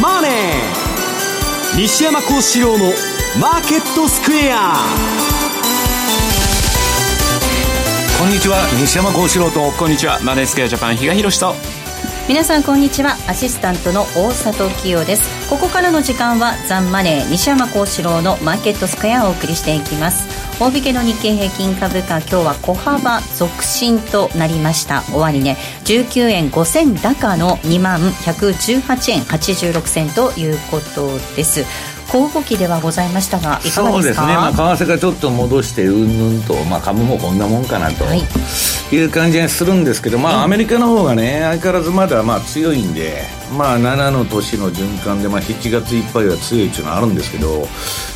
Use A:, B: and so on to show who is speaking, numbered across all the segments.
A: マネー」西山幸四郎の「マーケットスクエア」
B: こんにちは。西山幸四郎と。
C: こんにちは。マネースクエアジャパン比嘉宏と。
D: 皆さんこんにちは。アシスタントの大里清です。ここからの時間はザンマネー西山幸四郎のマーケットスクエアをお送りしていきます大引けの日経平均株価今日は小幅続伸となりました。終値、ね、19円5銭高の2万118円86銭ということです。小動きではございましたがいかがですか？そうですね、ま
B: あ、為替がちょっと戻してうんぬんと、まあ、株もこんなもんかなと、はい、いう感じがするんですけど、まあ、アメリカの方がね相変わらずまだまあ強いんで、まあ、7の年の循環で、まあ、7月いっぱいは強いっていうのはあるんですけど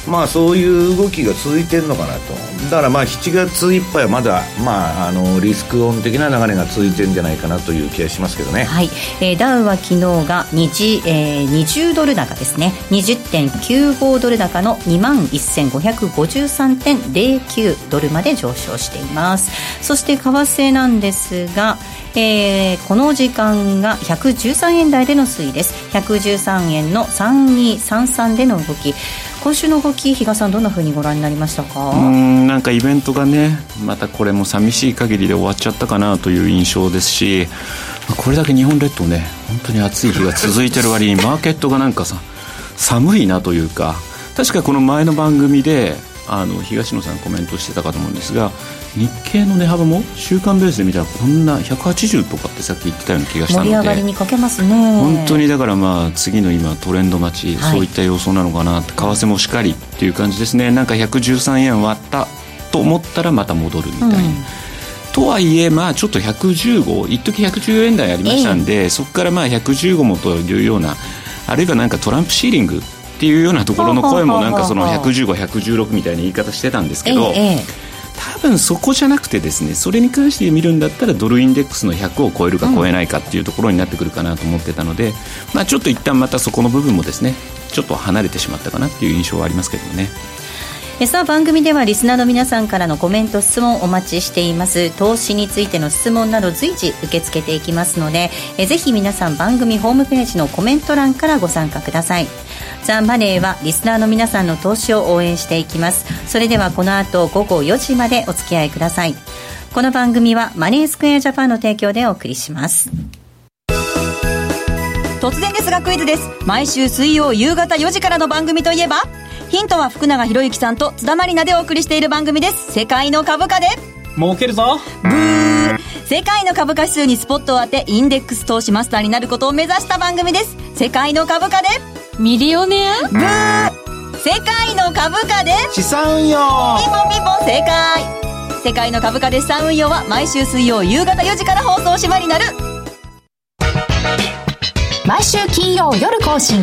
B: まあそういう動きが続いてるのかなと。だからまあ7月いっぱいはまだ、まあ、あのリスクオン的な流れが続いてるんじゃないかなという気がしますけどね、
D: はい。えー、ダウは昨日が2えー、20ドル高ですね。20.95ドル高の2万1553.09ドルまで上昇しています。そして為替なんですがえー、この時間が113円台での推移です。113円の3233での動き。今週の動き比嘉さんどんなふうにご覧になりましたか？
C: うんなんかイベントがねまたこれも寂しい限りで終わっちゃったかなという印象ですしこれだけ日本列島ね本当に暑い日が続いてる割に マーケットがなんかさ寒いなというか確かこの前の番組であの東野さんコメントしてたかと思うんですが日経の値幅も週間ベースで見たらこんな180とかってさっき言ってたような気がしたので
D: 盛り上がりにかけますね。
C: 本当にだからまあ次の今トレンド待ち、はい、そういった様相なのかな為替もしっかりっていう感じですね。なんか113円割ったと思ったらまた戻るみたいな、うん、とはいえまあちょっと115一時114円台ありましたんで、えー、そこからまあ115もというようなあるいはなんかトランプシーリングっていうようなところの声もなんかその115、116みたいな言い方してたんですけど、多分そこじゃなくてですねそれに関して見るんだったらドルインデックスの100を超えるか超えないかっていうところになってくるかなと思ってたので、まあ、ちょっと一旦またそこの部分もですねちょっと離れてしまったかなっていう印象はありますけどね。
D: さあ番組ではリスナーの皆さんからのコメント質問お待ちしています。投資についての質問など随時受け付けていきますのでえぜひ皆さん番組ホームページのコメント欄からご参加ください。ザ・マネーはリスナーの皆さんの投資を応援していきます。それではこの後午後4時までお付き合いください。この番組はマネースクエアジャパンの提供でお送りします。
E: 突然ですがクイズです。毎週水曜夕方4時からの番組といえばヒントは福永博之さんと津田まりなでお送りしている番組です。世界の株価で。
F: 儲けるぞ。
E: ブー。世界の株価指数にスポットを当てインデックス投資マスターになることを目指した番組です。世界の株価で。
G: ミリオネア？
E: ブー。世界の株価で。
F: 資産運用。
E: ピンポンピンポン正解世界の株価で資産運用は毎週水曜夕方4時から放送しまになる。
H: 毎週金曜夜更新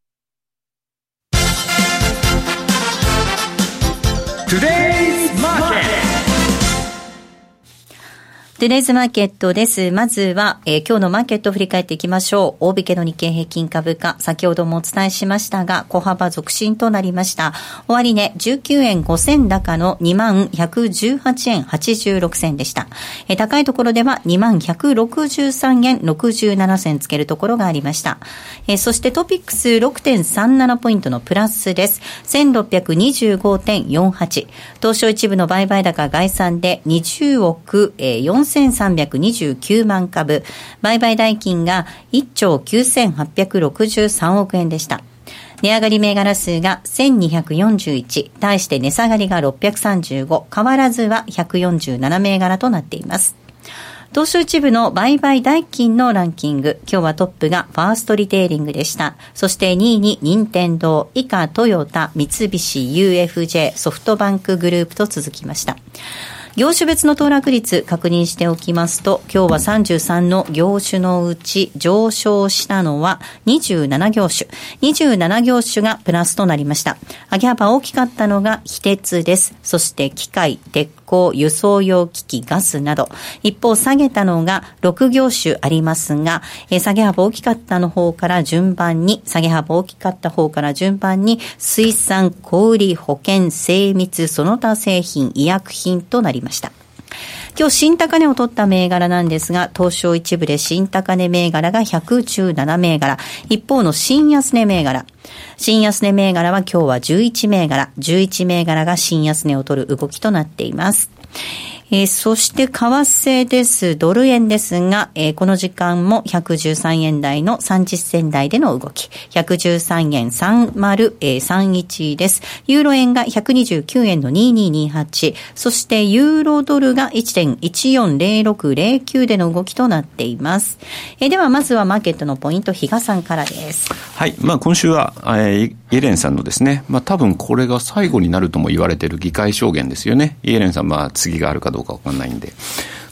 D: Today トゥデイズマーケットです。まずは、えー、今日のマーケットを振り返っていきましょう。大引けの日経平均株価、先ほどもお伝えしましたが、小幅続伸となりました。終値、19円5銭高の2万118円86銭でした。えー、高いところでは2万163円67銭つけるところがありました。えー、そしてトピックス6.37ポイントのプラスです。1625.48。東証一部の売買高概算で20億、えー、4 4329万株、売買代金が1兆9863億円でした。値上がり銘柄数が1241、対して値下がりが635、変わらずは147銘柄となっています。東証一部の売買代金のランキング。今日はトップがファーストリテイリングでした。そして2位に任天堂、以下トヨタ、三菱 UFJ、ソフトバンクグループと続きました。業種別の騰落率確認しておきますと、今日は33の業種のうち上昇したのは27業種。27業種がプラスとなりました。上げ幅大きかったのが非鉄です。そして機械、鉄輸送用機器、ガスなど。一方下げたのが6業種ありますが、えー、下げ幅大きかったの方から順番に、下げ幅大きかった方から順番に、水産、小売、保険、精密、その他製品、医薬品となりました。今日新高値を取った銘柄なんですが、東証一部で新高値銘柄が117銘柄、一方の新安値銘柄、新安値銘柄は今日は11銘柄、11銘柄が新安値を取る動きとなっています。えー、そして為替です。ドル円ですが、えー、この時間も113円台の30銭台での動き。113円3031です。ユーロ円が129円の2228。そしてユーロドルが1.140609での動きとなっています。えー、ではまずはマーケットのポイント、比嘉さんからです。
C: はい。まあ今週は、えー、イエレンさんのですね、まあ多分これが最後になるとも言われている議会証言ですよね。イエレンさん、まあ次があるかどうかわかんないんで。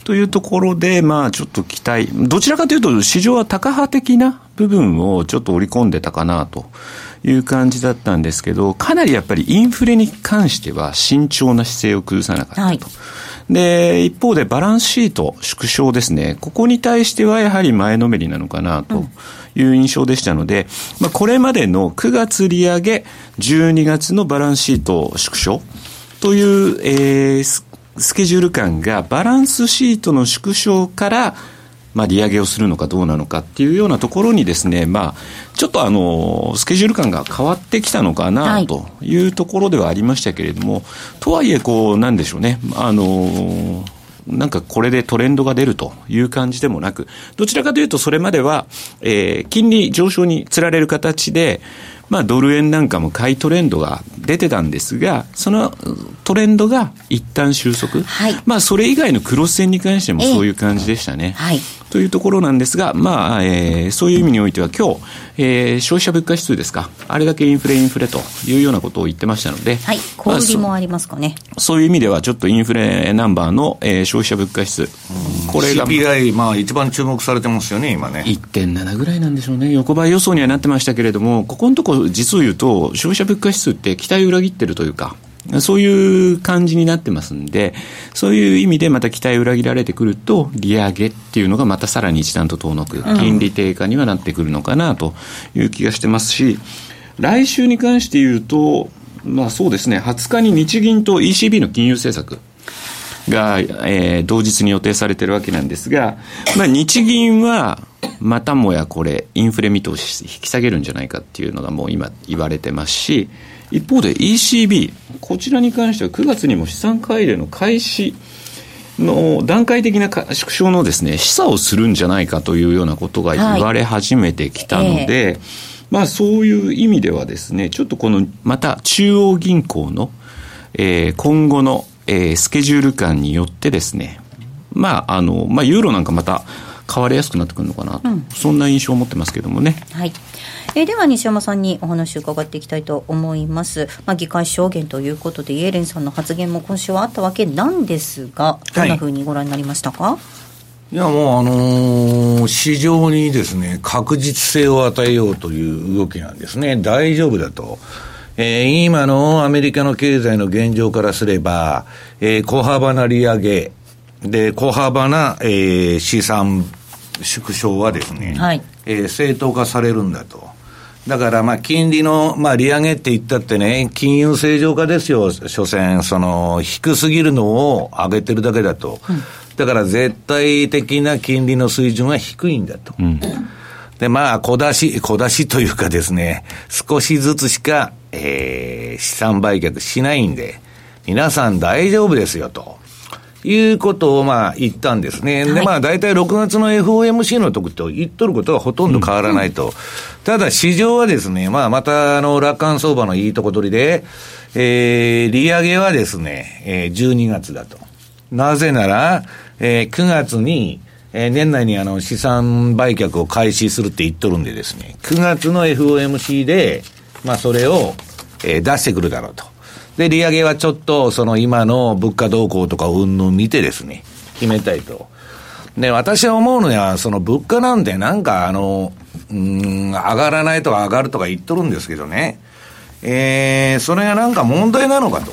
C: というところで、まあちょっと期待、どちらかというと市場は高派的な部分をちょっと織り込んでたかなという感じだったんですけど、かなりやっぱりインフレに関しては慎重な姿勢を崩さなかったと。はいで、一方でバランスシート縮小ですね。ここに対してはやはり前のめりなのかなという印象でしたので、まあ、これまでの9月利上げ、12月のバランスシート縮小という、えー、スケジュール感がバランスシートの縮小からまあ、利上げをするのかどうなのかっていうようなところにですね、まあ、ちょっとあの、スケジュール感が変わってきたのかなというところではありましたけれども、はい、とはいえ、こう、なんでしょうね、あの、なんかこれでトレンドが出るという感じでもなく、どちらかというとそれまでは、えー、金利上昇につられる形で、まあ、ドル円なんかも買いトレンドが出てたんですが、そのトレンドが一旦収束。はい、まあ、それ以外のクロス線に関してもそういう感じでしたね。はい、というところなんですが、まあ、えー、そういう意味においては今日、えー、消費者物価指数ですか、あれだけインフレインフレというようなことを言ってましたので、
D: はい、小売りもありますかね、
C: まあそ。そういう意味では、ちょっとインフレナンバーの、えー、消費者物価指数、
B: これが。CPI、まあ、一番注目されてますよね、今ね。
C: 1.7ぐらいなんでしょうね。横ばい予想にはなってましたけれども、ここのところ実を言うと、消費者物価指数って期待を裏切ってるというか、そういう感じになってますんで、そういう意味でまた期待を裏切られてくると、利上げっていうのがまたさらに一段と遠のく、金利低下にはなってくるのかなという気がしてますし、来週に関して言うと、まあそうですね、20日に日銀と ECB の金融政策、が、えー、同日に予定されてるわけなんですが、まあ、日銀は、またもやこれ、インフレ見通し引き下げるんじゃないかっていうのがもう今言われてますし、一方で ECB、こちらに関しては9月にも資産改入の開始の段階的な縮小のですね、示唆をするんじゃないかというようなことが言われ始めてきたので、はいえ。ー、まあそういう意味ではですね、ちょっとこのまた中央銀行の、えー、今後のえー、スケジュール感によってですね、まあ、あの、まあ、ユーロなんかまた変わりやすくなってくるのかなと、うん、そんな印象を持ってますけどもね。
D: はい。えー、では西山さんにお話を伺っていきたいと思います。まあ、議会証言ということで、イエレンさんの発言も今週はあったわけなんですが、どんなふうにご覧になりましたか、はい
B: いやもうあのー、市場にですね、確実性を与えようという動きなんですね。大丈夫だと。えー、今のアメリカの経済の現状からすれば、えー、小幅な利上げ、で、小幅な、えー、資産縮小はですね、はい、えー、正当化されるんだと。だから、まあ、金利の、まあ、利上げって言ったってね、金融正常化ですよ、所詮、その、低すぎるのを上げてるだけだと。うん、だから、絶対的な金利の水準は低いんだと。うんで、まあ、小出し、小出しというかですね、少しずつしか、えー、資産売却しないんで、皆さん大丈夫ですよ、と。いうことをまあ言ったんですね。はい、で、まあ大体6月の FOMC の時と言っとることはほとんど変わらないと。うん、ただ市場はですね、まあまたあの楽観相場のいいとこ取りで、えー、利上げはですね、えー、12月だと。なぜなら、えー、9月に、えー、年内にあの資産売却を開始するって言っとるんでですね、9月の FOMC で、まあそれを、えー、出してくるだろうと。で、利上げはちょっと、その今の物価動向とか云々見てですね、決めたいと。で、私は思うのは、その物価なんてなんかあの、うん、上がらないとか上がるとか言っとるんですけどね。えー、それがなんか問題なのかと。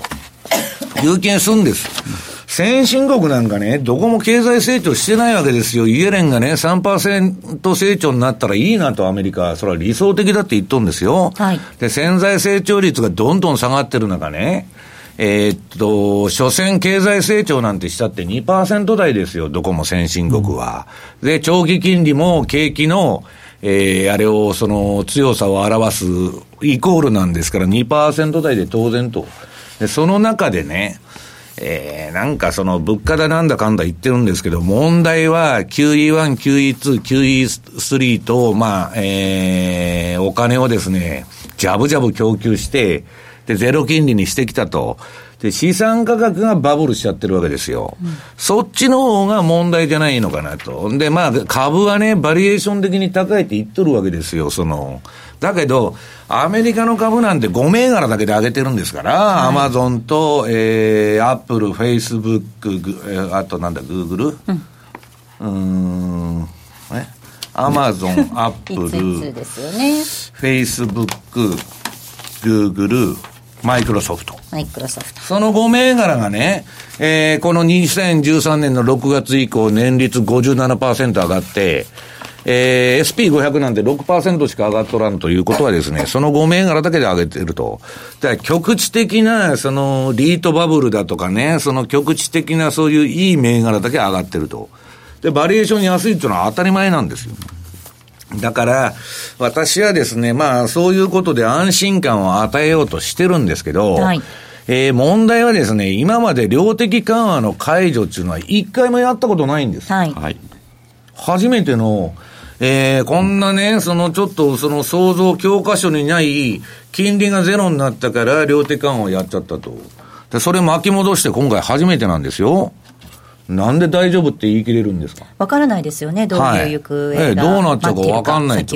B: いう気がするんです。先進国なんかね、どこも経済成長してないわけですよ。イエレンがね、3%成長になったらいいなとアメリカ、それは理想的だって言っとるんですよ。はい。で、潜在成長率がどんどん下がってる中ね、えー、っと、所詮経済成長なんてしたって2%台ですよ、どこも先進国は。うん、で、長期金利も景気の、えー、あれを、その強さを表すイコールなんですから2%台で当然と。で、その中でね、えー、なんかその物価だなんだかんだ言ってるんですけど、問題は QE1、QE2、QE3 と、まあ、えー、お金をですね、ジャブジャブ供給して、で、ゼロ金利にしてきたと。で、資産価格がバブルしちゃってるわけですよ。うん、そっちの方が問題じゃないのかなと。で、まあ、株はね、バリエーション的に高いって言っとるわけですよ、その。だけど、アメリカの株なんて5銘柄だけで上げてるんですから、アマゾンと、えー、アップル、フェイスブック、あとなんだ、グーグル、うん、ん、え？アマゾン、アップル、フェイスブック、グーグル、マイクロソフト。
D: マイクロソフト。
B: その5銘柄がね、えー、この2013年の6月以降、年率57%上がって、えー、SP500 なんて6%しか上がっとらんということはですね、その5銘柄だけで上げてると。だから局地的な、その、リートバブルだとかね、その局地的なそういういい銘柄だけ上がってると。で、バリエーション安いっていうのは当たり前なんですよ。だから、私はですね、まあ、そういうことで安心感を与えようとしてるんですけど、はい、えー、問題はですね、今まで量的緩和の解除っていうのは一回もやったことないんです。はい。初めての、えー、こんなね、そのちょっとその創造教科書にない金利がゼロになったから量的緩和をやっちゃったと。で、それ巻き戻して今回初めてなんですよ。なんで大丈夫って言い切れるんですか？
D: わからないですよね、どういう行方が、はい、え
B: どうなっちゃうかわかんないと。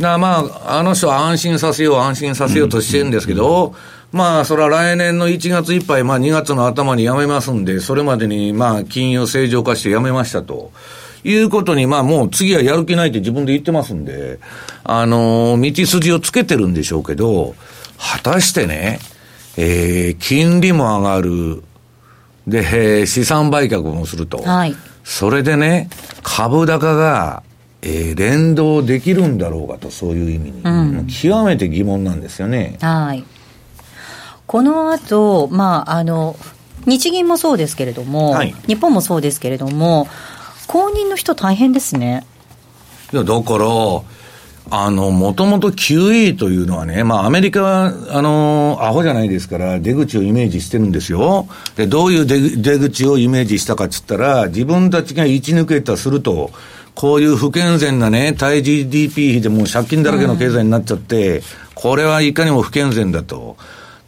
B: だまあ、あの人は安心させよう、安心させようとしてるんですけど、まあ、それは来年の1月いっぱい、まあ2月の頭に辞めますんで、それまでにまあ金融正常化して辞めましたと。いうことに、まあもう次はやる気ないって自分で言ってますんで、あのー、道筋をつけてるんでしょうけど、果たしてね、えー、金利も上がる、で、資産売却もすると。はい。それでね、株高が、えー、連動できるんだろうかと、そういう意味に。うん、極めて疑問なんですよね。
D: はい。この後、まあ、あの、日銀もそうですけれども、はい、日本もそうですけれども、公認の人大変ですね。
B: いや、だから、あの、もともと QE というのはね、まあアメリカは、あの、アホじゃないですから、出口をイメージしてるんですよ。で、どういう出出口をイメージしたかっつったら、自分たちがいち抜けたすると、こういう不健全なね、対 GDP 比でもう借金だらけの経済になっちゃって、うん、これはいかにも不健全だと。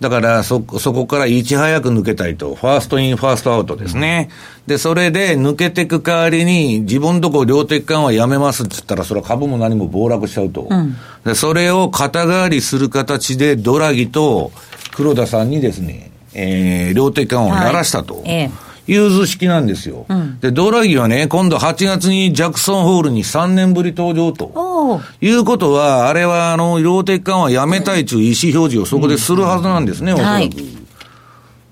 B: だからそ、そこからいち早く抜けたいと。 first in、first out ですね。で、それで抜けていく代わりに、自分とこ量的緩和やめますって言ったら、それは株も何も暴落しちゃうと。うん、で、それを肩代わりする形で、ドラギと黒田さんにですね、えー、量的緩和をやらしたと。はいええ融通式なんですよ。うん、で、ドラギはね、今度8月にジャクソンホールに3年ぶり登場と。いうことは、あれは、あの、量的緩和やめたいという意思表示をそこでするはずなんですね、おそらく。はい、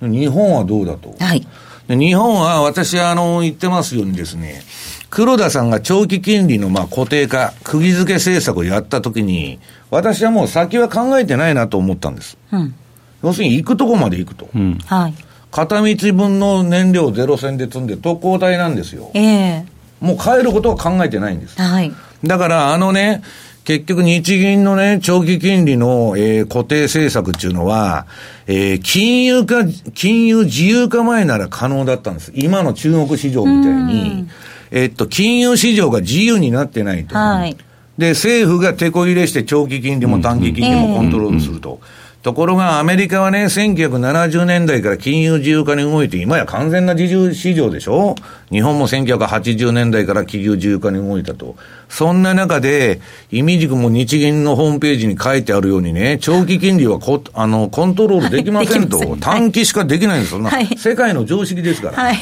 B: 日本はどうだと？はい、日本は、私、あの、言ってますようにですね、黒田さんが長期金利のまあ固定化、釘付け政策をやったときに、私はもう先は考えてないなと思ったんです。うん、要するに行くとこまで行くと。うん、はい。片道分の燃料ゼロ線で積んで特攻隊なんですよ。ええー、もう帰ることは考えてないんです。はい。だから、あのね、結局日銀のね、長期金利の、えー、固定政策っていうのは、えー、金融化、金融自由化前なら可能だったんです。今の中国市場みたいに、えー、っと、金融市場が自由になってないと。はい。で、政府が手こ入れして長期金利も短期金利もコントロールすると。ところがアメリカはね、1970年代から金融自由化に動いて、今や完全な自由市場でしょ？日本も1980年代から金融自由化に動いたと。そんな中で、意味軸も日銀のホームページに書いてあるようにね、長期金利はこあのコントロールできませんと。短期しかできないんですよ。はい、世界の常識ですから。はい、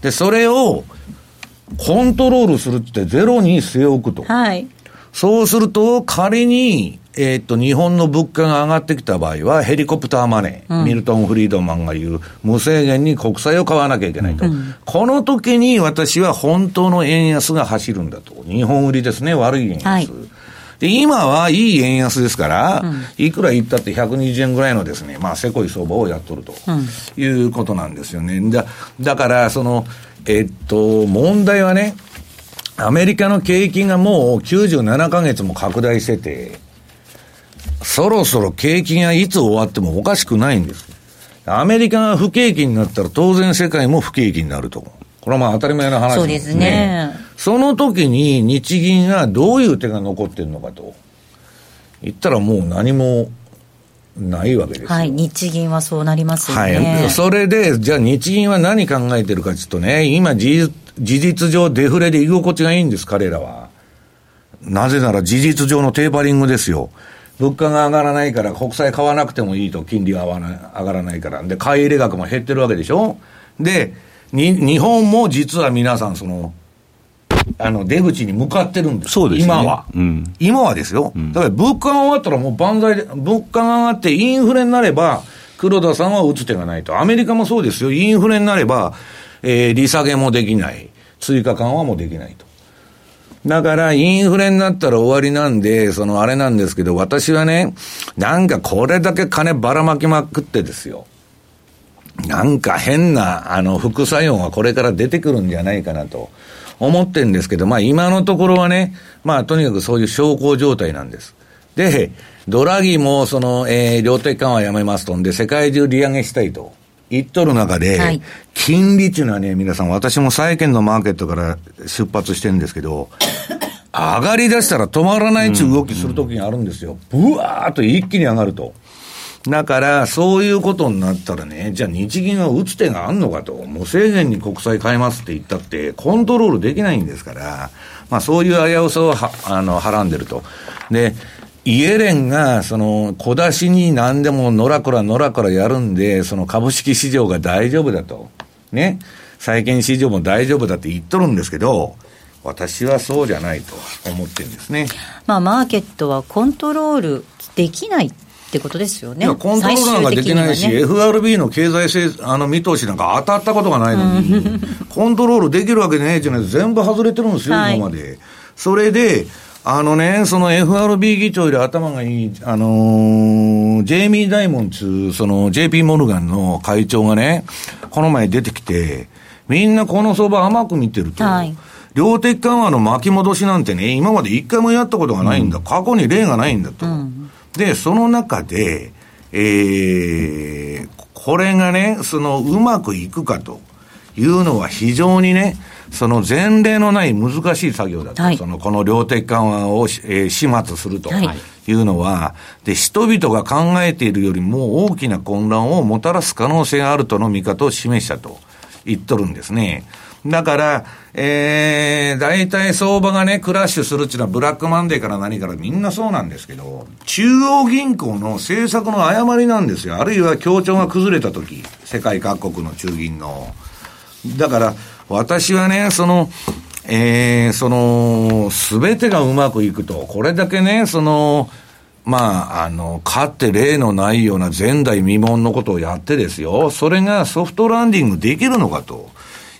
B: で、それを、コントロールするってゼロに据え置くと。はい、そうすると、仮に、えー、っと、日本の物価が上がってきた場合は、ヘリコプターマネー、うん、ミルトン・フリードマンが言う、無制限に国債を買わなきゃいけないと。うん、この時に私は本当の円安が走るんだと。日本売りですね、悪い円安。はいで、今はいい円安ですから、うん、いくら言ったって120円ぐらいのですね、まあ、せこい相場をやっとると、いうことなんですよね。だだから、その、えっと、問題はね、アメリカの景気がもう97ヶ月も拡大してて、そろそろ景気がいつ終わってもおかしくないんです。アメリカが不景気になったら当然世界も不景気になると。これはまあ当たり前の話ですね。そうですね。その時に日銀がどういう手が残ってるのかと。言ったらもう何もないわけです
D: はい、日銀はそうなりますよね。
B: はい。それで、じゃあ日銀は何考えてるかちょっとね、今事実上デフレで居心地がいいんです、彼らは。なぜなら事実上のテーパリングですよ。物価が上がらないから国債買わなくてもいいと、金利が上がらないから。で、買い入れ額も減ってるわけでしょ？で、に、日本も実は皆さん、その、あの、出口に向かってるんです。
C: そうです、
B: ね、今は、うん。今はですよ。だから物価が終わったらもう万歳で、物価が上がってインフレになれば、黒田さんは打つ手がないと。アメリカもそうですよ。インフレになれば、えー、利下げもできない。追加緩和もできないと。だから、インフレになったら終わりなんで、そのあれなんですけど、私はね、なんかこれだけ金ばらまきまくってですよ。なんか変な、あの、副作用がこれから出てくるんじゃないかなと思ってんですけど、まあ今のところはね、まあとにかくそういう小康状態なんです。で、ドラギもその、えー、量的緩和やめますとんで、世界中利上げしたいと。言っとる中で、はい、金利っていうのはね、皆さん、私も債券のマーケットから出発してるんですけど、上がり出したら止まらないっていう動きするときがあるんですよ。ぶわーっと一気に上がると。だから、そういうことになったらね、じゃあ日銀は打つ手があんのかと、無制限に国債買いますって言ったって、コントロールできないんですから、まあそういう危うさをは、あの、はらんでると。で、イエレンが、その、小出しに何でものらこらのらこらやるんで、その株式市場が大丈夫だと。ね。債券市場も大丈夫だって言っとるんですけど、私はそうじゃないと思ってるんですね。
D: まあ、マーケットはコントロールできないってことですよね。
B: コントロールなんかできないし、ね、FRB の経済性あの見通しなんか当たったことがないのに、コントロールできるわけねえじゃない全部外れてるんですよ、はい、今まで。それで、あのね、その FRB 議長より頭がいい、あのー、ジェイミー・ダイモンツ、その JP モルガンの会長がね、この前出てきて、みんなこの相場甘く見てると。はい、量的緩和の巻き戻しなんてね、今まで一回もやったことがないんだ。うん、過去に例がないんだと。うん、で、その中で、えー、これがね、そのうまくいくかというのは非常にね、その前例のない難しい作業だと、はい、そのこの量的緩和を、えー、始末するというのは、はい、で、人々が考えているよりも大きな混乱をもたらす可能性があるとの見方を示したと言っとるんですね。だから、えー、大体相場がね、クラッシュするっていうのはブラックマンデーから何からみんなそうなんですけど、中央銀行の政策の誤りなんですよ。あるいは協調が崩れた時、世界各国の中銀の。だから、私はね、その、えー、その、すべてがうまくいくと、これだけね、その、まあ、あの、かって例のないような前代未聞のことをやってですよ、それがソフトランディングできるのかと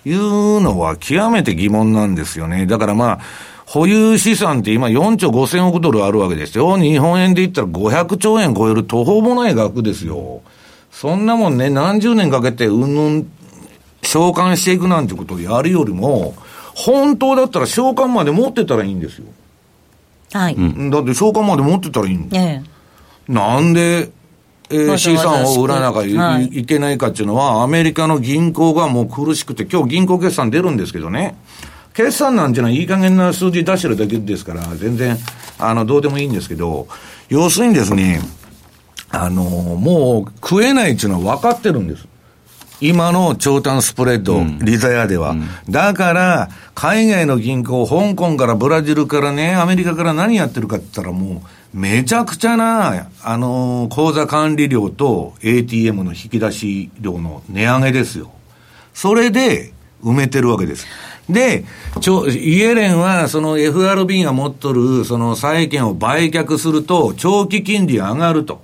B: いうのは極めて疑問なんですよね。だからまあ、保有資産って今4兆5千億ドルあるわけですよ。日本円で言ったら500兆円超える途方もない額ですよ。そんなもんね、何十年かけてうんぬん召喚していくなんてことをやるよりも、本当だったら召喚まで持ってたらいいんですよ。
D: はい。
B: だって召喚まで持ってたらいいんええ、なんで、えー、資産を売らなきゃいはい、いけないかっていうのは、アメリカの銀行がもう苦しくて、今日銀行決算出るんですけどね、決算なんていうのはいい加減な数字出してるだけですから、全然、あの、どうでもいいんですけど、要するにですね、あの、もう食えないっていうのは分かってるんです。今の長短スプレッド、リザヤでは。だから、海外の銀行、香港からブラジルからね、アメリカから何やってるかって言ったらもう、めちゃくちゃな、あの、口座管理料と ATM の引き出し料の値上げですよ。それで埋めてるわけです。で、ちょ、イエレンは、その FRB が持っとる、その債券を売却すると、長期金利が上がると。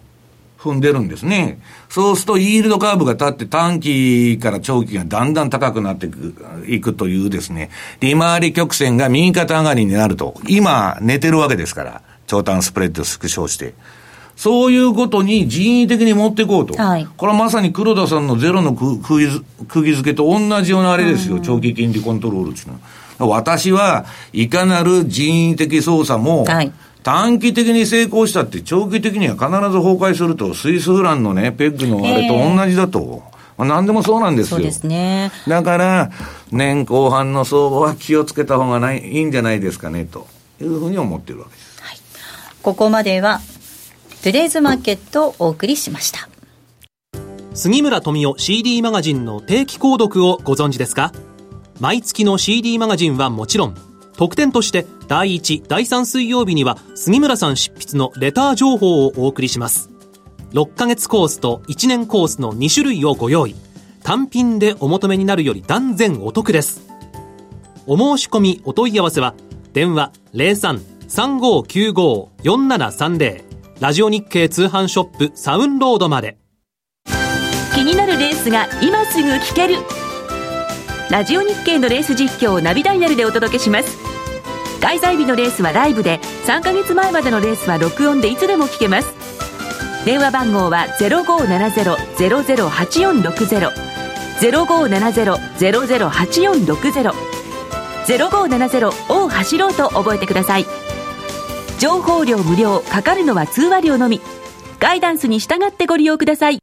B: 踏んでるんですね。そうすると、イールドカーブが立って短期から長期がだんだん高くなっていくいくというですね、利回り曲線が右肩上がりになると。今、寝てるわけですから、長短スプレッドを縮小して。そういうことに人為的に持っていこうと。
D: はい
B: これはまさに黒田さんのゼロの釘付けと同じようなあれですよ、長期金利コントロールっていうのは。私はいかなる人為的操作も、
D: はい
B: 短期的に成功したって長期的には必ず崩壊すると、スイスフランのね、ペッグのあれと同じだと。まあ何でもそうなんですよ。
D: そうですね。
B: だから、年後半の相場は気をつけた方がないいいんじゃないですかね、というふうに思ってるわけです。
D: ここまでは、トゥデイズマーケットをお送りしました。
G: 杉村富夫 CD マガジンの定期購読をご存知ですか？毎月の CD マガジンはもちろん、特典として第1、第3水曜日には杉村さん執筆のレター情報をお送りします。6ヶ月コースと1年コースの2種類をご用意。単品でお求めになるより断然お得です。お申し込みお問い合わせは、電話03-3595-4730ラジオ日経通販ショップサウンロードまで。
I: 気になるレースが今すぐ聞けるラジオ日経のレース実況をナビダイヤルでお届けします開催日のレースはライブで3ヶ月前までのレースは録音でいつでも聞けます。電話番号は0570-008460 0570-008460 0570を走ろうと覚えてください。情報料無料かかるのは通話料のみ。ガイダンスに従ってご利用ください。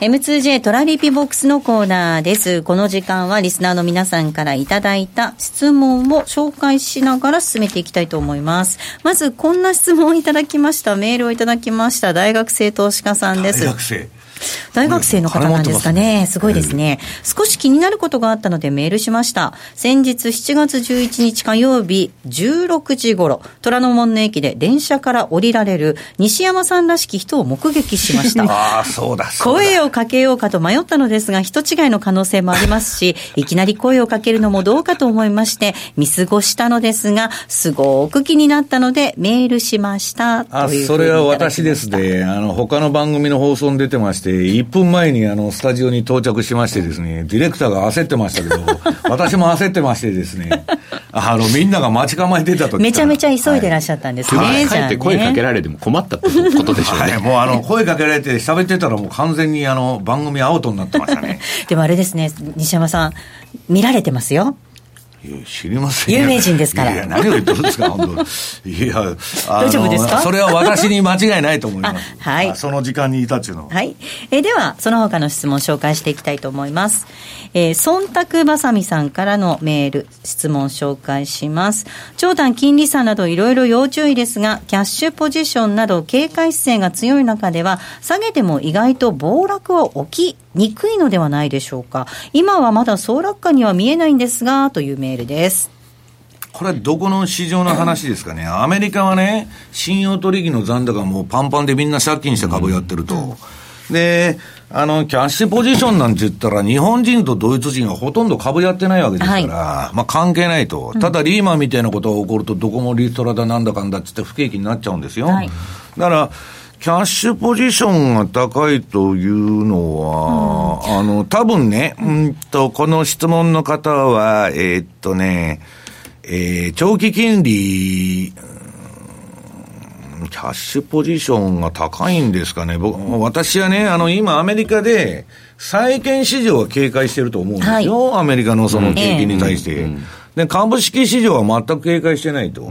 D: M2J トラリピボックスのコーナーです。この時間はリスナーの皆さんからいただいた質問を紹介しながら進めていきたいと思います。まず、こんな質問をいただきました。メールをいただきました。大学生投資家さんです。
B: 大学生。
D: 大学生の方なんですかね。すごいですね。少し気になることがあったのでメールしました。先日7月11日火曜日16時頃、虎ノ門の駅で電車から降りられる西山さんらしき人を目撃しました。
B: ああ、そうだ、そうだ。
D: 声をかけようかと迷ったのですが、人違いの可能性もありますし、いきなり声をかけるのもどうかと思いまして、見過ごしたのですが、すごく気になったので、メールしました。
B: あそれは私ですね、あの他の番組の放送に出てまして、1分前にあのスタジオに到着しましてですね、ディレクターが焦ってましたけど、私も焦ってましてですね、あのみんなが待ち構えてたと
D: めちゃめちゃ急いでらっしゃったんですね、
C: はって声かけられても困ったってことでしょうね。
B: はい、もうあの声かけられて喋ってたらもう完全にあの番組アウトになってましたね。
D: でもあれですね、西山さん、見られてますよ。
B: いや知りませんよ
D: 有名人ですから
B: いや、何を言ってるんですか、本当いや、
D: 大丈夫ですか？
B: それは私に間違いないと思います。
D: あ はい
B: あその時間にいたっていうのは。
D: はい。えーでは、その他の質問を紹介していきたいと思います。えー、忖度ばさみさんからのメール、質問紹介します。長短金利差などいろいろ要注意ですが、キャッシュポジションなど警戒姿勢が強い中では、下げても意外と暴落は起きにくいのではないでしょうか。今はまだ総落下には見えないんですが、というメールです。
B: これはどこの市場の話ですかね。アメリカはね、信用取引の残高もうパンパンでみんな借金して株やってると。で、あの、キャッシュポジションなんて言ったら、日本人とドイツ人はほとんど株やってないわけですから、まあ関係ないと。ただリーマンみたいなことが起こると、どこもリストラだなんだかんだって言って不景気になっちゃうんですよ。
D: はい
B: だから、キャッシュポジションが高いというのは、あの、多分ね、うんと、この質問の方は、えーっとね、えー長期金利、うんキャッシュポジションが高いんですかね。僕、私はね、あの、今アメリカで、債券市場は警戒してると思うんですよ。アメリカのその景気に対して。で、株式市場は全く警戒してないと。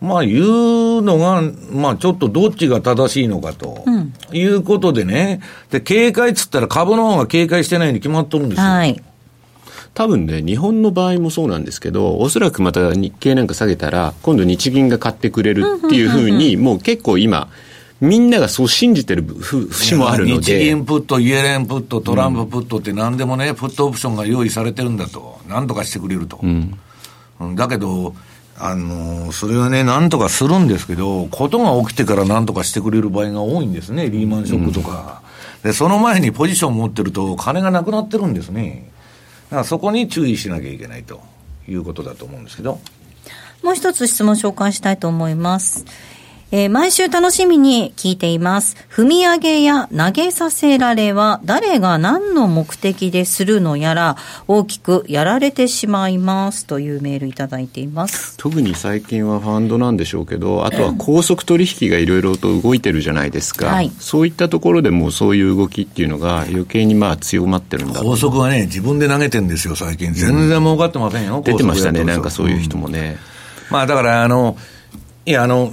B: まあ、いうのが、まあ、ちょっとどっちが正しいのかと、いうことでね、で、警戒っつったら株の方が警戒してないに決まっとるんですよ。
D: はい。
C: 多分ね、日本の場合もそうなんですけど、おそらくまた日経なんか下げたら、今度日銀が買ってくれるっていうふうに、もう結構今、みんながそう信じてるふ節もあるの
B: 日
C: で。
B: 銀プット、イエレンプット、トランププットって何でもね、プットオプションが用意されてるんだと。何とかしてくれると。うんだけど、あのーそれはね、なんとかするんですけど、ことが起きてからなんとかしてくれる場合が多いんですね、リーマンショックとか。で、その前にポジション持ってると、金がなくなってるんですね。だからそこに注意しなきゃいけないということだと思うんですけど。
D: もう一つ質問紹介したいと思います。えー毎週楽しみに聞いています。踏み上げや投げさせられは誰が何の目的でするのやら大きくやられてしまいますというメールいただいています。
C: 特に最近はファンドなんでしょうけど、あとは高速取引がいろいろと動いてるじゃないですか、
D: はい
C: そういったところでもそういう動きっていうのが余計にまあ強まってるんだ
B: 高速はね、自分で投げてんですよ、最近。全然儲かってませんよ、
C: 出てましたね、なんかそういう人もね。
B: まあだから、あの、いや、あの、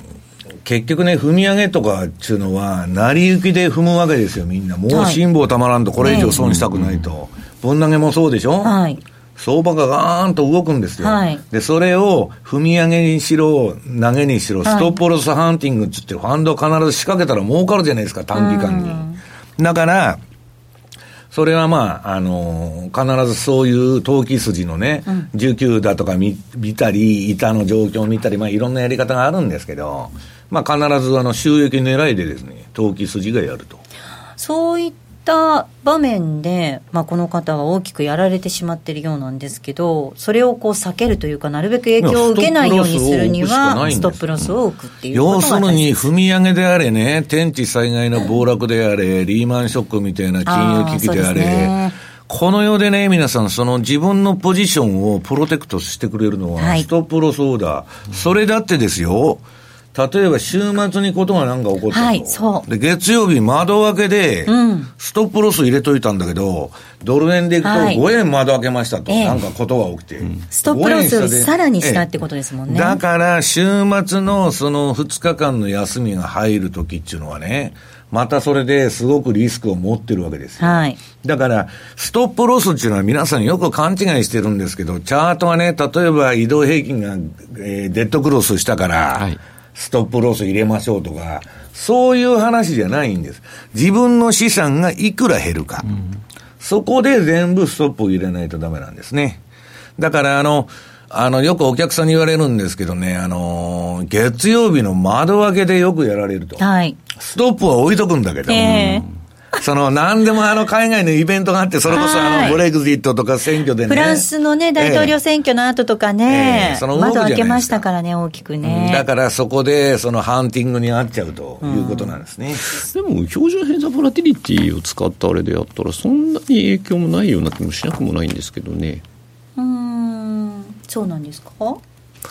B: 結局ね、踏み上げとかっていうのは、成り行きで踏むわけですよ、みんな。もう
D: はい
B: 辛抱たまらんと、これ以上損したくないと。ぶん投げもそうでしょ？
D: はい。
B: 相場がガーンと動くんですよ。
D: はい
B: で、それを踏み上げにしろ、投げにしろ、
D: はい
B: ストップロスハンティングって言って、ファンドを必ず仕掛けたら儲かるじゃないですか、短期間に。だから、それはまあ、あの必ずそういう投機筋のね、19だとか見見たり、板の状況を見たり、まあいろんなやり方があるんですけど、まあ必ずあの収益狙いでですね、投機筋がやると。
D: そういった場面で、まあ、この方は大きくやられてしまっているようなんですけど、それをこう避けるというか、なるべく影響を受けないようにするには、ストップロスを置くっていうこと
B: 要
D: が
B: す。るに、踏み上げであれね、天地災害の暴落であれ、リーマンショックみたいな金融危機であれ
D: ね、
B: この世でね、皆さん、その自分のポジションをプロテクトしてくれるのは、
D: はい。
B: ストップロスオーダー。それだってですよ、例えば週末にことがなんか起こったと。
D: はいそう
B: で、月曜日窓開けで、
D: うん
B: ストップロス入れといたんだけど、ドル円でいくと
D: はい
B: 5円窓開けましたと、
D: ええ
B: なんかことが起きて。
D: ストップロスより
B: 5円下で
D: さらにした
B: ええ
D: ってことですもんね。
B: だから、週末のその2日間の休みが入るときっていうのはね、またそれですごくリスクを持ってるわけですよ。
D: はい。
B: だから、ストップロスっていうのは皆さんよく勘違いしてるんですけど、チャートがね、例えば移動平均が、えーデッドクロスしたから、
C: はい
B: ストップロス入れましょうとか、そういう話じゃないんです。自分の資産がいくら減るか。そこで全部ストップを入れないとダメなんですね。だから、あの、あの、よくお客さんに言われるんですけどね、あの、月曜日の窓開けでよくやられると。
D: はい。
B: ストップは置いとくんだけど、
D: ええ
B: その、何でもあの、海外のイベントがあって、それこそあ
D: はい。
B: の、ブレグジットとか選挙でね。
D: フランスのね、大統領選挙の後とか
B: え
D: ね。
B: え、その
D: 窓開けましたからね、大きくね。
B: だからそこで、そのハンティングに遭っちゃうということなんですね。
C: でも標準偏差ボラティリティを使ったあれでやったらそんなに影響もないような気もしなくもないんですけどね。
D: うーん、そうなんですか？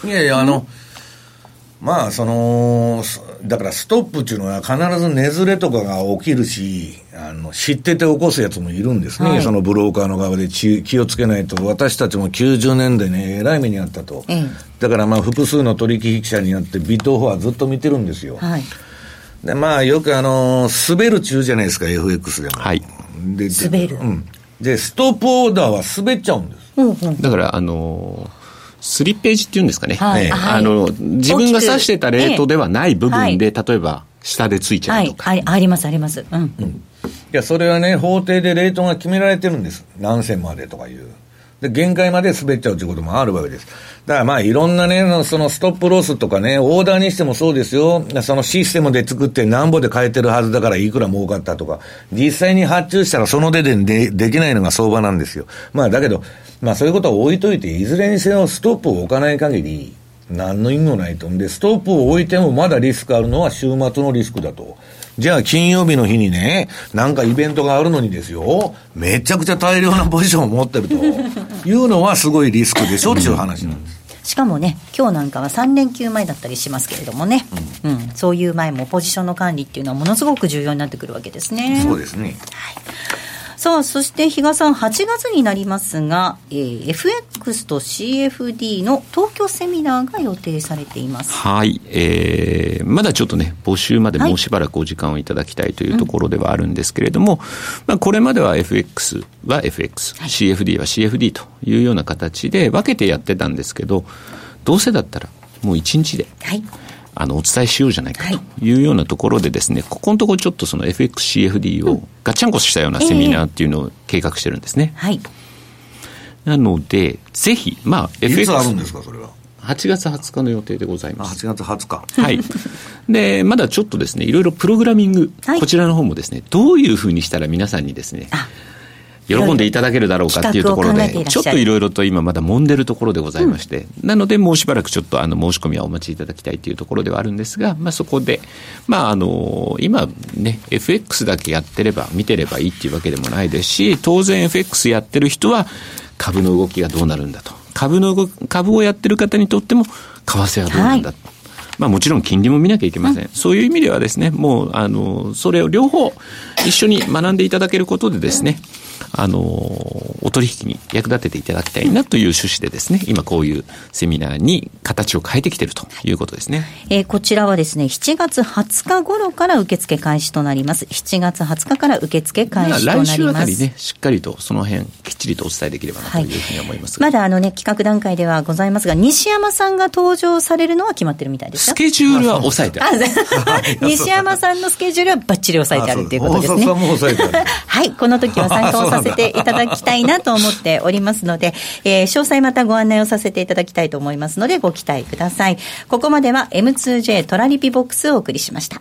B: いやいや、あの、まあ、その、そだからストップっていうのは必ず値ずれとかが起きるし、あの、知ってて起こすやつもいるんですね。
D: はい
B: そのブローカーの側でち気をつけないと、私たちも90年代ね、えらい目にあったと。
D: ええ
B: だからまあ、複数の取引者になってビットオファーずっと見てるんですよ。
D: はい。
B: で、まあ、よくあの、滑る中じゃないですか、FX でも。
C: はい
B: でで
D: 滑る
B: うん。で、ストップオーダーは滑っちゃうんです。
D: うんうん。
C: だからあのスリッページっていうんですかね、
D: はい
B: ええ
C: あの自分が指してたレートではない部分で、
D: え
C: 例えば下でついちゃ
D: はい。
C: うとか、
D: ありあります、あります。うん。
B: いや、それはね、法廷でレートが決められてるんです。何銭までとかいう。で、限界まで滑っちゃうということもあるわけです。だからまあ、いろんなね、そのストップロスとかね、オーダーにしてもそうですよ。そのシステムで作って何ぼで変えてるはずだからいくら儲かったとか、実際に発注したらその手ででできないのが相場なんですよ。まあ、だけど、まあそういうことは置いといて、いずれにせよストップを置かない限り、何の意味もないと。んで、ストップを置いてもまだリスクあるのは週末のリスクだと。じゃあ金曜日の日にね、なんかイベントがあるのにですよ、めちゃくちゃ大量なポジションを持ってると いうのはすごいリスクでしょっていう話なんです。
D: しかもね、今日なんかは3連休前だったりしますけれどもね、うん、そういう前もポジションの管理っていうのはものすごく重要になってくるわけですね。
B: そうですね。
D: さあ、そして比嘉さん、8月になりますが、えー、FX と CFD の東京セミナーが予定されています。
C: はい。えー、まだちょっとね、募集までもうしばらくお時間をいただきたいというところではあるんですけれども、うん、まあ、これまでは FX は FX、はい、CFD は CFD というような形で分けてやってたんですけど、どうせだったらもう1日で、はいあの、お伝えしようじゃないかというようなところでですね、はい、ここのところちょっとその FXCFD をガッチャンコしたようなセミナーっていうのを計画してるんですね。
D: えー、はい。
C: なので、ぜひ、まあ、
B: FX。いつあるんですか、それは
C: ？8月20日の予定でございます。
B: 8月20日。
C: はい。で、まだちょっとですね、いろいろプログラミング、はい、こちらの方もですね、どういうふうにしたら皆さんにですね、喜んでいただけるだろうかっていうところで、ちょっといろいろと今まだ揉んでるところでございまして、うん、なので、もうしばらくちょっとあの申し込みはお待ちいただきたいというところではあるんですが、まあ、そこで、まあ、あの、今ね、FX だけやってれば、見てればいいっていうわけでもないですし、当然 FX やってる人は、株の動きがどうなるんだと。株の株をやってる方にとっても、為替はどうなんだ、はいまあもちろん金利も見なきゃいけません。うん、そういう意味ではですね、もう、あの、それを両方一緒に学んでいただけることでですね、あの、お取引に役立てていただきたいなという趣旨でですね、今こういうセミナーに形を変えてきているということですね。
D: えー、こちらはですね、7月20日頃から受付開始となります。7月20日から受付開始となります。来週あたりね、
C: しっかりとその辺きっちりとお伝えできればなというふうに思います、
D: はい、まだあのね、企画段階ではございますが、西山さんが登場されるのは決まってるみたいです
C: スケジュールは抑えてある。
D: 西山さんのスケジュールはばっちり抑えてあるということですね。はい、この時は参加をさせていただききたいなと思っておりますので、えー、詳細またご案内をさせていただきたいと思いますので、ご期待ください。ここまでは M2J トラリピボックスをお送りしました。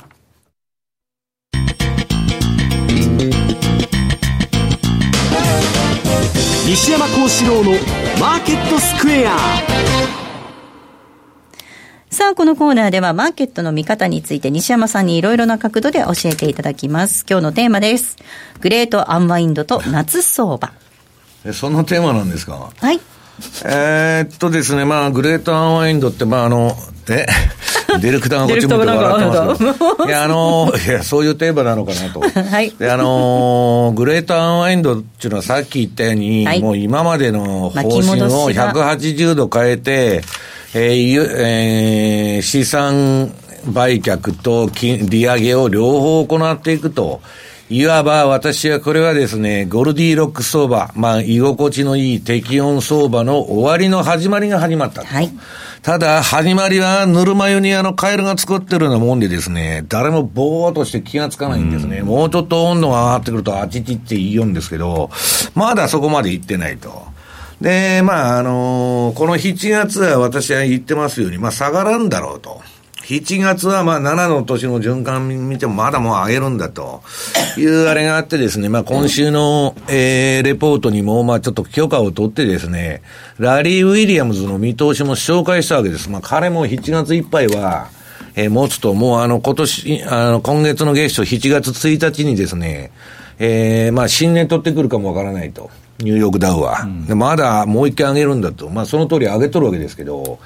A: 西山幸四郎のマーケットスクエア
D: さあ、このコーナーではマーケットの見方について西山さんにいろいろな角度で教えていただきます。今日のテーマです。グレートアンワインドと夏相場。
B: えそのテーマなんですか？
D: はい。
B: えー、っとですね、まあ、グレートアンワインドって、まあ、あの、え？ディレクターがこっち向いて笑ってますけど。いや、あの、いや、そういうテーマなのかなと。
D: はい。
B: で、あの、グレートアンワインドっていうのはさっき言ったように、はい、もう今までの方針を180度変えて、えーえー、資産売却と金利上げを両方行っていくと。いわば私はこれはですね、ゴルディロック相場、まあ、居心地のいい適温相場の終わりの始まりが始まった。
D: はい。
B: ただ、始まりはぬるま湯にあのカエルが作ってるようなもんでですね、誰もぼーっとして気がつかないんですね。うもうちょっと温度が上がってくるとあちちって言うんですけど、まだそこまで行ってないと。で、まあ、あのー、この7月は私は言ってますように、まあ、下がらんだろうと。7月はまあ7の年の循環見てもまだもう上げるんだというあれがあってですね、まあ今週の、えー、レポートにもまあちょっと許可を取ってですね、ラリー・ウィリアムズの見通しも紹介したわけです。まあ彼も7月いっぱいは、えー、持つと、もうあの今年、あの今月の月初7月1日にですね、えー、まあ新年取ってくるかもわからないと。ニューヨークダウは。うん、でまだもう一回上げるんだと。まあその通り上げとるわけですけど、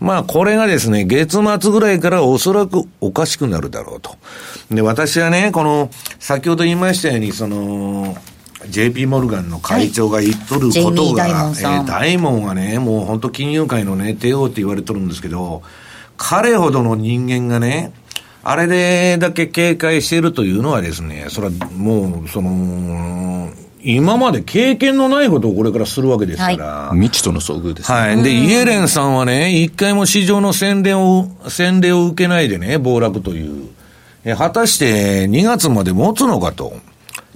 B: まあ、これがですね、月末ぐらいからおそらくおかしくなるだろうと。で、私はね、この、先ほど言いましたように、その、JP モルガンの会長が言っとることが、
D: はい
B: えー大門はね、もう本当金融界のね、帝王って言われとるんですけど、彼ほどの人間がね、あれでだけ警戒しているというのはですね、それはもう、その、今まで経験のないことをこれからするわけですから。
C: 未知との遭遇ですね。
B: はい。で、イエレンさんはね、一回も市場の洗礼を、洗礼を受けないでね、暴落という。え果たして2月まで持つのかと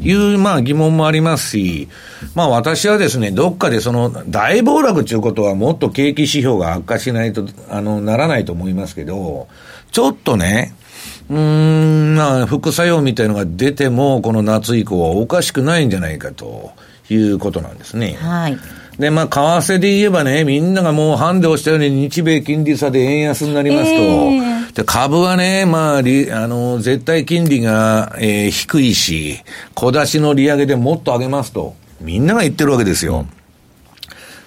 B: いう、まあ疑問もありますし、まあ私はですね、どっかでその大暴落ということはもっと景気指標が悪化しないと、あの、ならないと思いますけど、ちょっとね、うーん、まあ、副作用みたいのが出ても、この夏以降はおかしくないんじゃないかということなんですね。
D: はい。
B: で、まあ、為替で言えばね、みんながもうハンデをしたように日米金利差で円安になりますと、
D: え
B: で株はね、まあ、りあの、絶対金利が、えー低いし、小出しの利上げでもっと上げますと、みんなが言ってるわけですよ。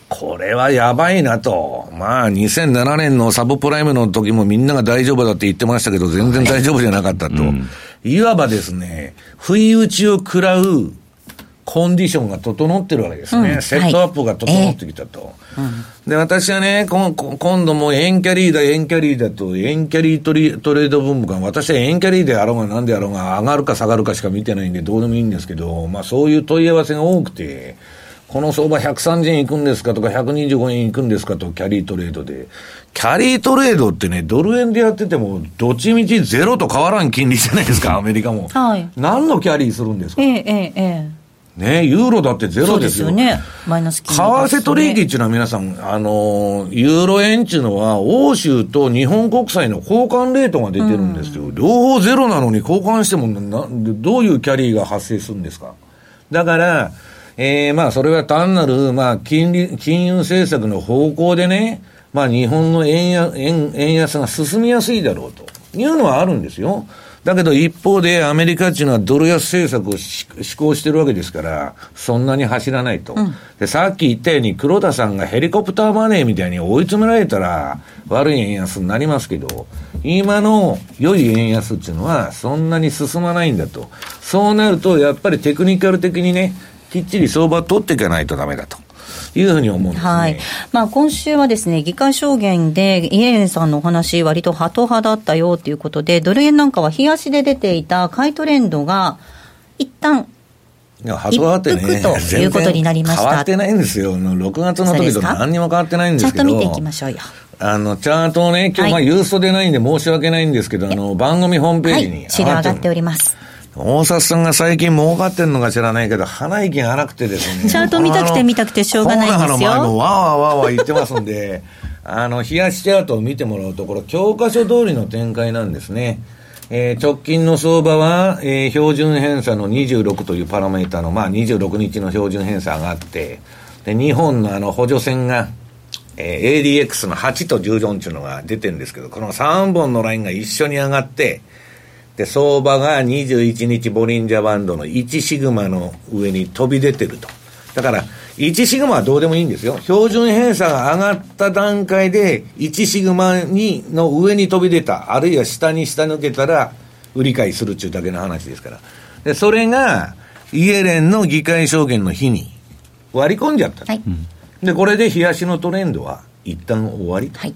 B: これはやばいなと。まあ、2007年のサブプライムの時もみんなが大丈夫だって言ってましたけど、全然大丈夫じゃなかったと。いわばですね、不意打ちを食らうコンディションが整ってるわけですね。
D: うん
B: セットアップが整ってきたと。で、私はね、今度も円キャリーだ、円キャリーだと、円キャリートリトレード分母が、私は円キャリーであろうが何であろうが、上がるか下がるかしか見てないんで、どうでもいいんですけど、まあそういう問い合わせが多くて、この相場130円いくんですかとか、125円いくんですかと、キャリートレードで。キャリートレードってね、ドル円でやってても、どっちみちゼロと変わらん金利じゃないですか、アメリカも。
D: はい。
B: 何のキャリーするんですか？
D: えええええ
B: ね、ユーロだってゼ
D: え。そう
B: ロでよ。
D: ですすよね。マイナス金
B: 為
D: 利が
B: 替取引っていうのは皆さん、あのー、ユーロ円っていうのは、欧州と日本国債の交換レートが出てるんですよ。両方ゼロなのに交換してもな、どういうキャリーが発生するんですか？だから、えー、まあ、それは単なる、まあ、金利、金融政策の方向でね、まあ、日本の円や円円安が進みやすいだろうというのはあるんですよ。だけど一方でアメリカっていうのはドル安政策をし施行してるわけですから、そんなに走らないと。で、さっき言ったように黒田さんがヘリコプターマネーみたいに追い詰められたら悪い円安になりますけど、今の良い円安っていうのはそんなに進まないんだと。そうなるとやっぱりテクニカル的にね、きっちり相場を取っていかないとダメだというふうに思うんですね。
D: はい。まあ、今週はですね、議会証言で、イエレンさんのお話、割とハト派だったよということで、ドル円なんかは日足で出ていた買いトレンドが、一旦、
B: いや、ハト派ってね、
D: 一服ということになりました
B: 変わってないんですよ。6月の時と何にも変わってないんですけど。
D: チャート見ていきましょうよ。
B: あの、チャートをね、今日、まあ、
D: はい
B: ユーストでないんで申し訳ないんですけど、あの、番組ホームページに
D: はい、上がっております。
B: 大札さんが最近儲かってんのか知らないけど、鼻息が荒くてですね。
D: チャート見たくて見たくてしょうがないんですよ
B: の前もわーわーわー言ってますんで、あの、冷やしチャートを見てもらうと、これ、教科書通りの展開なんですね。えー直近の相場は、えー標準偏差の26というパラメータの、まあ、26日の標準偏差上がって、で、日本のあの補助線が、えー ADX の8と14っていうのが出てるんですけど、この3本のラインが一緒に上がって、で、相場が21日ボリンジャーバンドの1シグマの上に飛び出てると。だから、1シグマはどうでもいいんですよ。標準偏差が上がった段階で、1シグマにの上に飛び出た、あるいは下に下抜けたら、売り買いするっていうだけの話ですから。で、それが、イエレンの議会証言の日に割り込んじゃった。
D: はい。
B: で、これで冷やしのトレンドは一旦終わりと
D: はい。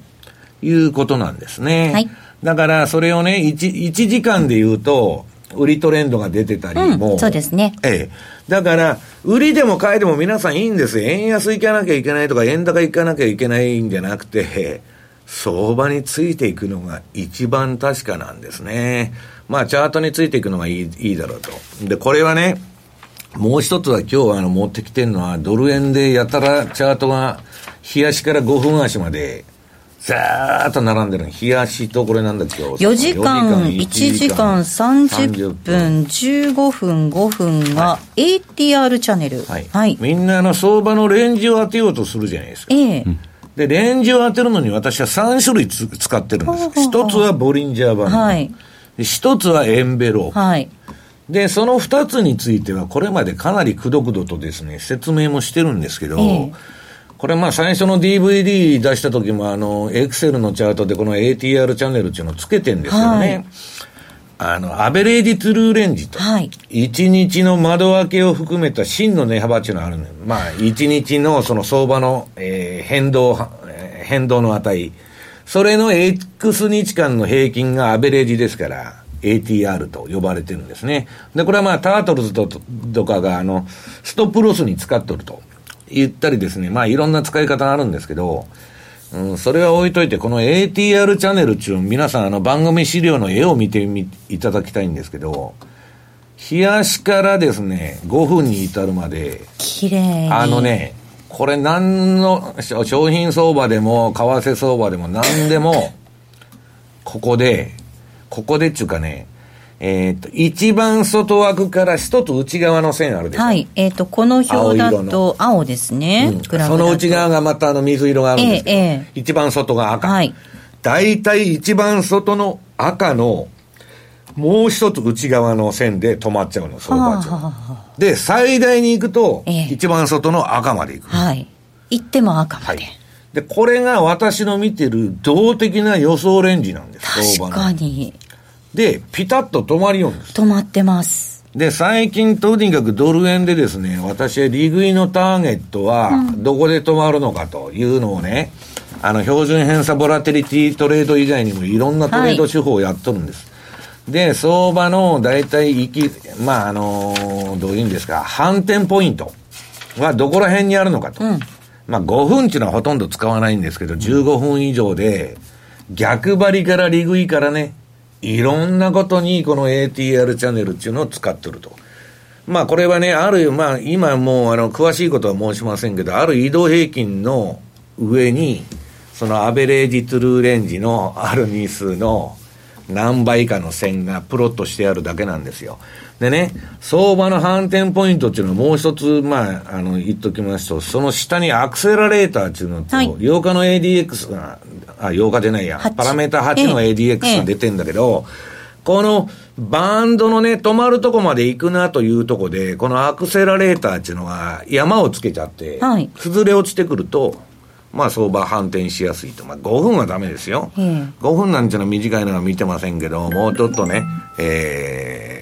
B: いうことなんですね。
D: はい
B: だから、それをね、1, 1時間で言うと、売りトレンドが出てたりも、
D: うんそうですね
B: ええ。だから、売りでも買いでも皆さんいいんです。円安いかなきゃいけないとか、円高いかなきゃいけないんじゃなくて、相場についていくのが一番確かなんですね。まあ、チャートについていくのがいいいいだろうと。で、これはね、もう一つは今日あの持ってきてるのは、ドル円でやたらチャートが、日足から5分足まで、ざーっと並んでるの。日足とこれなんだっけ
D: 4時間、1
B: 1
D: 時間30分、15分、5分が ATR チャンネル。
B: はい。
D: はい。
B: みんなあの相場のレンジを当てようとするじゃないですか。
D: ええ。
B: で、レンジを当てるのに私は3種類つ使ってるんです。一つはボリンジャーバンド。
D: はい。
B: で一つはエンベロープ。
D: はい。
B: で、その二つについては、これまでかなりくどくどとですね、説明もしてるんですけど、
D: ええ
B: これまあ最初の DVD 出した時もあの、エクセルのチャートでこの ATR チャンネルっていうのをつけてんですよね。あの、アベレージトゥルーレンジと。
D: はい。
B: 1日の窓開けを含めた真の値幅っていうのがあるのよ。まあ、1日のその相場の、えー変動変動の値。それの X 日間の平均がアベレージですから、ATR と呼ばれてるんですね。で、これはまあ、タートルズととかが、あの、ストップロスに使っとると言ったりですね、まあ、いろんな使い方があるんですけど、うん、それは置いといて、この ATR チャンネルっていうの皆さんあの番組資料の絵を見てみいただきたいんですけど、冷やしからですね、5分に至るまで、
D: 綺麗に。
B: あの。ね、これ何の商商品相場でも、為替相場でも何でも、ここで、ここでっていうかね、えっ、と、一番外枠から一つ内側の線あるでしょ？
D: はい。えっ、と、この表だと青ですね。
B: うんその内側がまたあの水色があるんですけど、
D: えええ
B: 一番外が赤。
D: はい。
B: 大体一番外の赤の、もう一つ内側の線で止まっちゃうの、相場値
D: はあは
B: は。で、最大に行くと、
D: ええ
B: 一番外の赤まで行く。
D: はい。行っても赤まで。
B: で、これが私の見てる動的な予想レンジなんです、相
D: 確。かに。
B: で、ピタッと止まりようんです。
D: 止まってます。
B: で、最近とにかくドル円でですね、私は利食いのターゲットは、どこで止まるのかというのをね、あの、標準偏差ボラテリティトレード以外にもいろんなトレード手法をやっとるんです。で、相場の大体行き、まあ、あのーどういうんですか、反転ポイントはどこら辺にあるのかと。まあ、5分っていうのはほとんど使わないんですけど、15分以上で、逆張りから利食いからね、いろんなことにこの ATR チャンネルっていうのを使ってると。まあこれはね、ある、まあ今もうあの詳しいことは申しませんけど、ある移動平均の上に、そのアベレージトゥルーレンジのある日数の何倍かの線がプロットしてあるだけなんですよ。でね、相場の反転ポイントっていうのをもう一つ、まあ、あの、言っときますと、その下にアクセラレーターっていうのと、
D: はい。
B: 8日の ADX が、あ、8日じゃないや、
D: 8
B: パラメータ8の
D: ええ。
B: ADX が出てんだけど、このバンドのね、止まるとこまで行くなというとこで、このアクセラレーターっていうのが山をつけちゃって、
D: はい。
B: 崩れ落ちてくると、まあ相場反転しやすいと。まあ5分はダメですよ。
D: ええ
B: 5分なんていうのは短いのは見てませんけど、もうちょっとね、え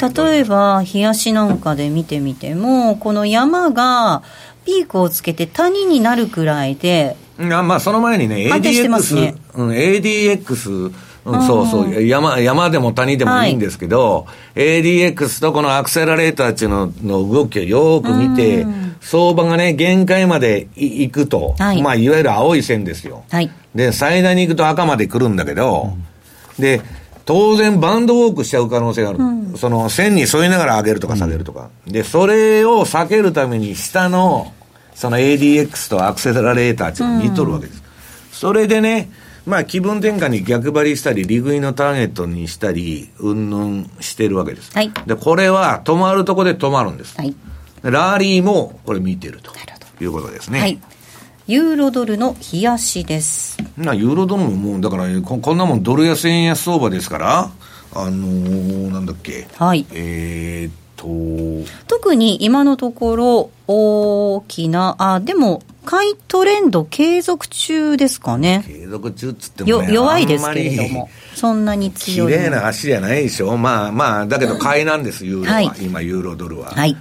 D: 例えば、冷やしなんかで見てみても、この山がピークをつけて谷になるくらいで、
B: ー、あまあその前にね、
D: 反転してますね
B: ADX、うん、ADX、うん、そうそう、山、山でも谷でもいいんですけど、ADX とこのアクセラレーターっていうのの動きをよーく見て、相場がね、限界までい行くと、
D: はい
B: まあいわゆる青い線ですよ。
D: はい。
B: で、最大に行くと赤まで来るんだけど、で、当然バンドウォークしちゃう可能性がある。その線に沿いながら上げるとか下げるとか。で、それを避けるために下の、その ADX とアクセラレーターっていうのを見とるわけです。それでね、まあ気分転換に逆張りしたり、利食いのターゲットにしたり、うんぬんしてるわけです。
D: はい
B: で、これは止まるとこで止まるんです。
D: はい。
B: でラリーもこれ見てるということですね。
D: はい。ユーロドルの冷やしです。
B: な、ユーロドルももう、だからこ、こんなもんドル安円安相場ですから、あのー、なんだっけ。
D: はい。
B: えーっと、
D: 特に今のところ、大きな、あ、でも、買いトレンド継続中ですかね。
B: 継続中っつって
D: よ
B: もね、
D: 弱いですけれども。そんなに強い。
B: 麗な足じゃないでしょ。まあまあ、だけど買いなんです、ユーロは。
D: はい
B: 今、ユーロドルは。
D: はい。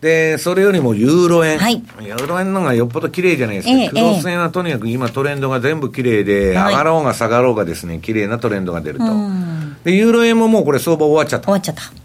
B: で、それよりもユーロ円。
D: はい
B: ユーロ円の方がよっぽど綺麗じゃないですか。
D: ええ
B: クロス円はとにかく今トレンドが全部綺麗で、
D: はい
B: 上がろうが下がろうがですね、綺麗なトレンドが出ると。
D: うん。
B: で、ユーロ円ももうこれ相場終わっちゃった
D: 終。わっちゃった。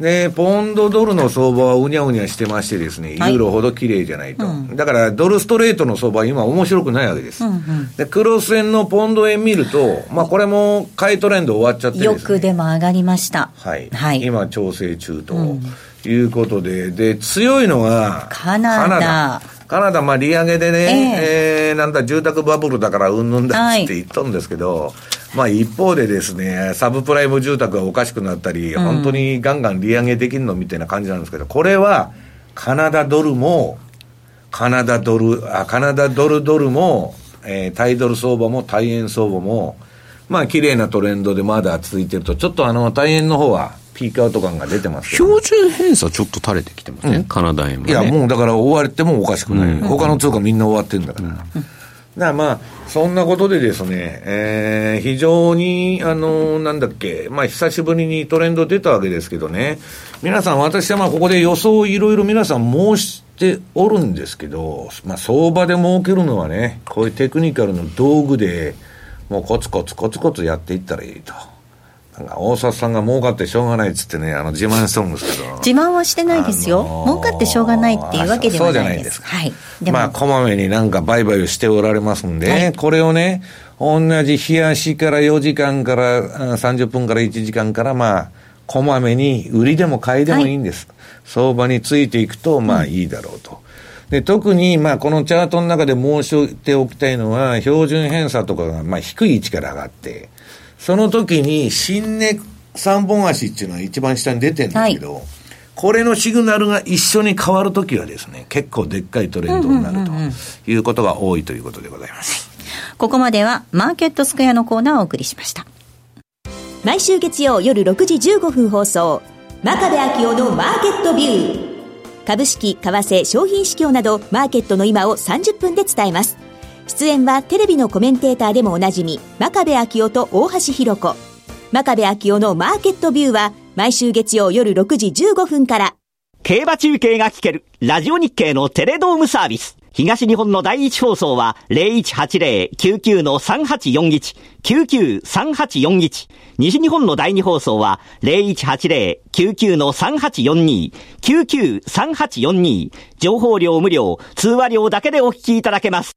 B: で、ポンドドルの相場はうにゃうにゃしてましてですね、ユ
D: はい
B: ーロほど綺麗じゃないと。
D: うん
B: だから、ドルストレートの相場は今面白くないわけです。
D: うんうん
B: で、クロス円のポンド円見ると、まあこれも買いトレンド終わっちゃってですね。
D: よくでも上がりました。
B: はい。
D: はい
B: 今調整中と
D: うん
B: いうことで、で、強いのが、
D: カナダ
B: カナダ。まあ利上げでね、えーなんだ、住宅バブルだからうんぬんだっつって言っとんですけど、まあ一方でですね、サブプライム住宅がおかしくなったり、本当にガンガン利上げできるのみたいな感じなんですけど、これはカナダドルも、カナダドル、あ、カナダドルドルも、えータイドル相場もタイ円相場も、まあ綺麗なトレンドでまだ続いてると、ちょっとあの、タイ円の方はピークアウト感が出てますけど
C: 標準偏差ちょっと垂れてきてますね、カナダ円も、ね。
B: いや、もうだから終わってもおかしくない。他の通貨みんな終わってるんだから。だかだまあ、そんなことでですね、えー、非常に、あの、なんだっけ、まあ、久しぶりにトレンド出たわけですけどね、皆さん、私はまあ、ここで予想をいろいろ皆さん申しておるんですけど、まあ、相場で儲けるのはね、こういうテクニカルの道具で、もうコツコツコツコツやっていったらいいと。なんか大札さんが儲かってしょうがないっつってね、あの自慢しとるんですけど。
D: 自慢はしてないですよ。儲かってしょうがないっていうわけではないです。はい。
B: でまあ、こまめになんか売買をしておられますんで、はい、これをね、同じ冷やしから4時間から30分から1時間からまあ、こまめに売りでも買いでもいいんです。はい、相場についていくと、まあいいだろうと。で特に、まあ、このチャートの中で申しておきたいのは、標準偏差とかが、まあ、低い位置から上がって、その時に、新値3本足っていうのは一番下に出てるんですけど、はい、これのシグナルが一緒に変わるときはですね、結構でっかいトレンドになるということが多いということでございます。
D: ここまでは、マーケットスクエアのコーナーをお送りしました。
E: 毎週月曜夜6時15分放送、真壁昭夫のマーケットビュー。株式、為替、商品市況など、マーケットの今を30分で伝えます。出演はテレビのコメンテーターでもおなじみ、真壁昭夫と大橋弘子。真壁昭夫のマーケットビューは、毎週月曜夜6時15分から。
J: 競馬中継が聞ける、ラジオ日経のテレドームサービス。東日本の第一放送は0180-99-3841、99-3841。西日本の第二放送は0180-99-3842、99-3842。情報量無料、通話料だけでお聞きいただけます。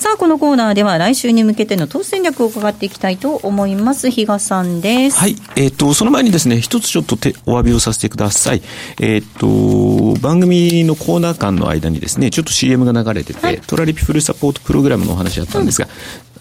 D: さあ、このコーナーでは来週に向けての投資戦略を伺っていきたいと思います。比嘉さんです。
C: はい。えっ、ー、と、その前にですね、一つちょっとてお詫びをさせてください。えっ、ー、と、番組のコーナー間の間にですね、ちょっと CM が流れてて、はい、トラリピフルサポートプログラムのお話だったんですが、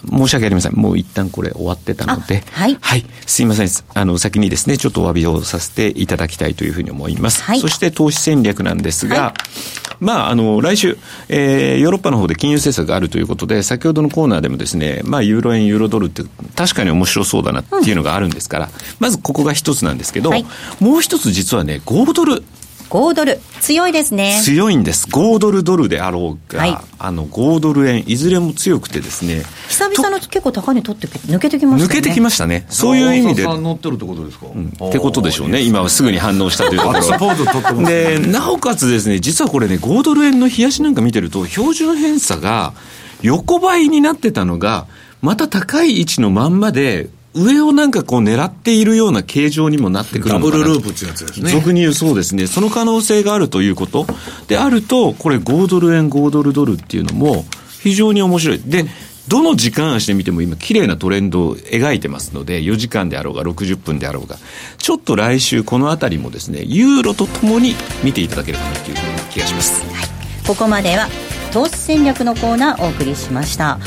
C: 申し訳ありません。もう一旦これ終わってたので、
D: はい。
C: はい。すいません。あの、先にですね、ちょっとお詫びをさせていただきたいというふうに思います。はい。そして投資戦略なんですが、はい、まあ、あの、来週、えー、ヨーロッパの方で金融政策があるということで、先ほどのコーナーでもですね、まあ、ユーロ円、ユーロドルって確かに面白そうだなっていうのがあるんですから、うん、まずここが一つなんですけど、はい、もう一つ実はね、5ドル。
D: 5ドル。強いですね。
C: 強いんです。5ドルドルであろうが、はい、あの、5ドル円、いずれも強くてですね。
D: 久々の結構高値取って抜けてきましたね。
C: 抜けてきましたね。そういう意味で。
B: 乗ってるってことですか、うん、
C: ってことでしょうね。今はすぐに反応したというところ。で、なおかつですね、実はこれね、5ドル円の冷やしなんか見てると、標準偏差が横ばいになってたのが、また高い位置のまんまで、上をなんかこう狙っているような形状にもなってくる
B: のかなダブルループってやつですね。
C: 俗に言うそうですね。その可能性があるということであると、これ5ドル円5ドルドルっていうのも非常に面白い。で、どの時間足で見ても今綺麗なトレンドを描いてますので、4時間であろうが60分であろうが、ちょっと来週このあたりもですね、ユーロとともに見ていただければなという気がします。はい、
D: ここまでは投資戦略のコーナーお送りしました。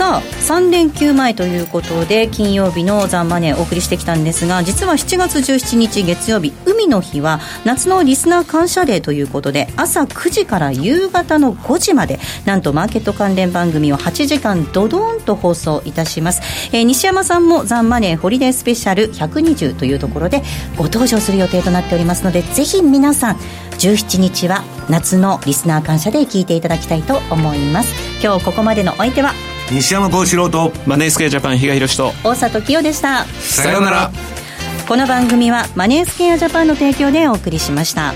D: さあ3連休前ということで金曜日のザンマネーお送りしてきたんですが実は7月17日月曜日海の日は夏のリスナー感謝デーということで朝9時から夕方の5時までなんとマーケット関連番組を8時間ドドーンと放送いたします、えー、西山さんもザンマネーホリデースペシャル120というところでご登場する予定となっておりますのでぜひ皆さん17日は夏のリスナー感謝デー聞いていただきたいと思います。今日ここまでのお相手は
B: 西山幸四郎と
C: マネースケアジャパン比嘉宏と
D: 大里清でした。
B: さようなら。
D: この番組はマネースケアジャパンの提供でお送りしました